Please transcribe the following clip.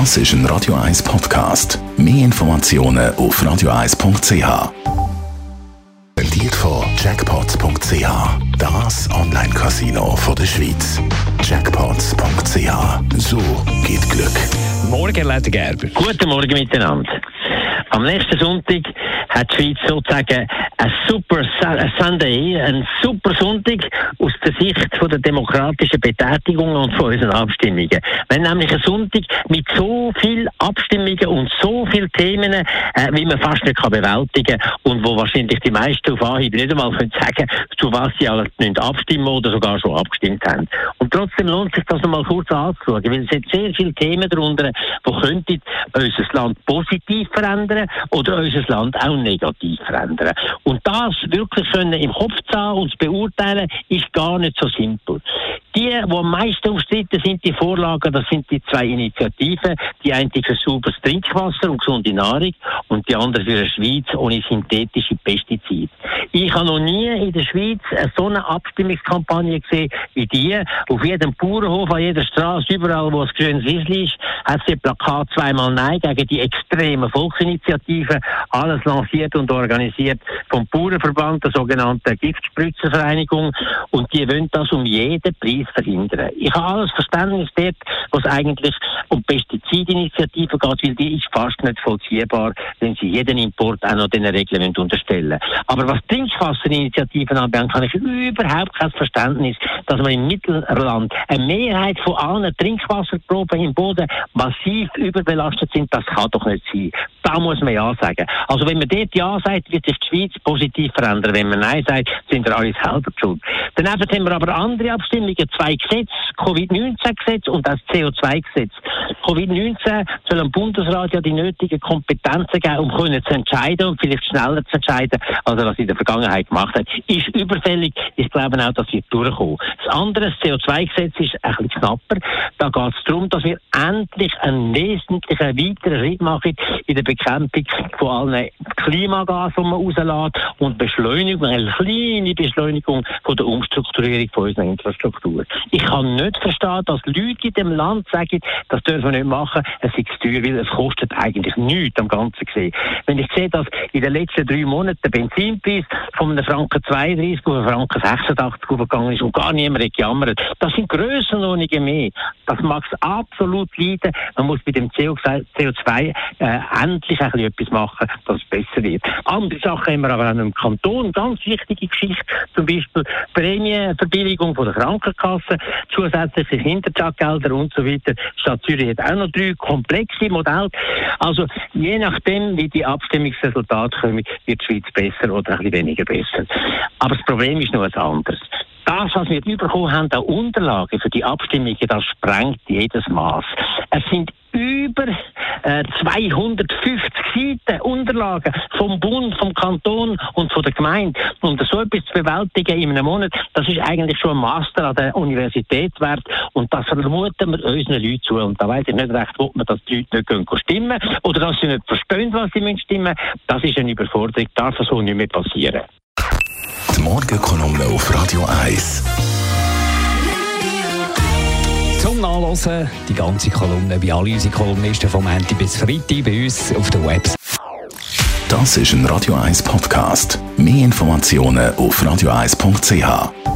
Das ist ein Radio 1 Podcast. Mehr Informationen auf radio1.ch. Präsentiert von Jackpots.ch. Das Online-Casino der Schweiz. Jackpots.ch. So geht Glück. Morgen, Leute Gerber. Guten Morgen miteinander. Am nächsten Sonntag hat die Schweiz sozusagen ein super Sunday, ein super Sonntag aus der Sicht von der demokratischen Betätigung und von unseren Abstimmungen. Haben nämlich einen Sonntag mit so vielen Abstimmungen und so vielen Themen, äh, wie man fast nicht kann bewältigen kann und wo wahrscheinlich die meisten auf Anhieb nicht einmal können sagen zu was sie alles nicht abstimmen oder sogar schon abgestimmt haben. Und trotzdem lohnt sich das nochmal kurz anzuschauen, weil es sind sehr viele Themen darunter, die könnten unser Land positiv verändern oder unser Land auch negativ verändern. Und das wirklich können im Kopf zu haben und zu beurteilen, ist gar nicht so simpel. Die, die am meisten umstritten sind, die Vorlagen, das sind die zwei Initiativen. Die eine für sauberes Trinkwasser und gesunde Nahrung und die andere für eine Schweiz ohne synthetische Pestizide. Ich habe noch nie in der Schweiz so eine Abstimmungskampagne gesehen wie die. Auf jedem Bauernhof, an jeder Straße, überall, wo es grünes Wiesli ist, hat sie Plakat zweimal Nein gegen die extreme Volksinitiative. Alles lanciert und organisiert vom Bauernverband, der sogenannten Giftspritzenvereinigung. Und die wollen das um jeden Preis verhindern. Ich habe alles Verständnis dort, was eigentlich um Pestizidinitiativen geht, weil die ist fast nicht vollziehbar, wenn sie jeden Import auch noch den Regeln unterstellen. Aber was Trinkwasserinitiativen anbelangt, habe ich überhaupt kein Verständnis, dass man im Mittelland eine Mehrheit von allen Trinkwasserproben im Boden massiv überbelastet sind. Das kann doch nicht sein. Da muss man Ja sagen. Also wenn man dort Ja sagt, wird sich die Schweiz positiv verändern. Wenn man Nein sagt, sind wir alle selber schuld. Daneben haben wir aber andere Abstimmungen, zwei Gesetze, Covid-19-Gesetz und das CO2-Gesetz. Covid-19 soll dem Bundesrat ja die nötigen Kompetenzen geben, um können zu entscheiden und vielleicht schneller zu entscheiden, als er das in der Vergangenheit gemacht hat. Ist überfällig. Ich glaube auch, dass wird durchkommen. Das andere, das CO2-Gesetz, ist ein bisschen knapper. Da geht es darum, dass wir endlich einen wesentlichen weiteren Schritt machen in der Bekämpfung von allen Klimagasen, die man rauslässt und Beschleunigung, eine kleine Beschleunigung von der Umstrukturierung von unserer Infrastruktur. Ich kann nicht verstehen, dass Leute in dem Land sagen, das dürfen wir nicht machen, es ist zu teuer, weil es kostet eigentlich nichts am Ganzen gesehen. Wenn ich sehe, dass in den letzten drei Monaten der Benzinpreis von einem Franken 32 auf einen Franken 86 aufgegangen ist und gar niemand gejammert, das sind Grössenordnungen mehr. Das mag es absolut leiden. Man muss mit dem CO2 äh, endlich ein bisschen etwas machen, dass es besser wird. Andere Sachen haben wir aber auch im Kanton, ganz wichtige Geschichte, zum Beispiel Prämienverbilligung von der Krankenkasse, zusätzliche Hintertaggelder und so weiter. Stadt Zürich hat auch noch drei komplexe Modelle. Also je nachdem, wie die Abstimmungsresultate kommen, wird die Schweiz besser oder ein bisschen weniger besser. Aber das Problem ist noch ein anderes das, was wir bekommen haben, an Unterlagen für die Abstimmungen, das sprengt jedes Maß. Es sind über äh, 250 Seiten Unterlagen vom Bund, vom Kanton und von der Gemeinde. Und so etwas zu bewältigen in einem Monat, das ist eigentlich schon ein Master an der Universität wert. Und das vermuten wir unseren Leuten zu. Und da weiß ich nicht recht, ob man, dass die Leute nicht können stimmen oder dass sie nicht verstehen, was sie stimmen müssen. Das ist eine Überforderung. Darf so nicht mehr passieren. Die Morgenkolumne auf Radio 1. Zum Nachlesen die ganze Kolumne, wie alle unsere Kolumnisten vom Montag bis Freitag bei uns auf der Website. Das ist ein Radio 1 Podcast. Mehr Informationen auf radio1.ch.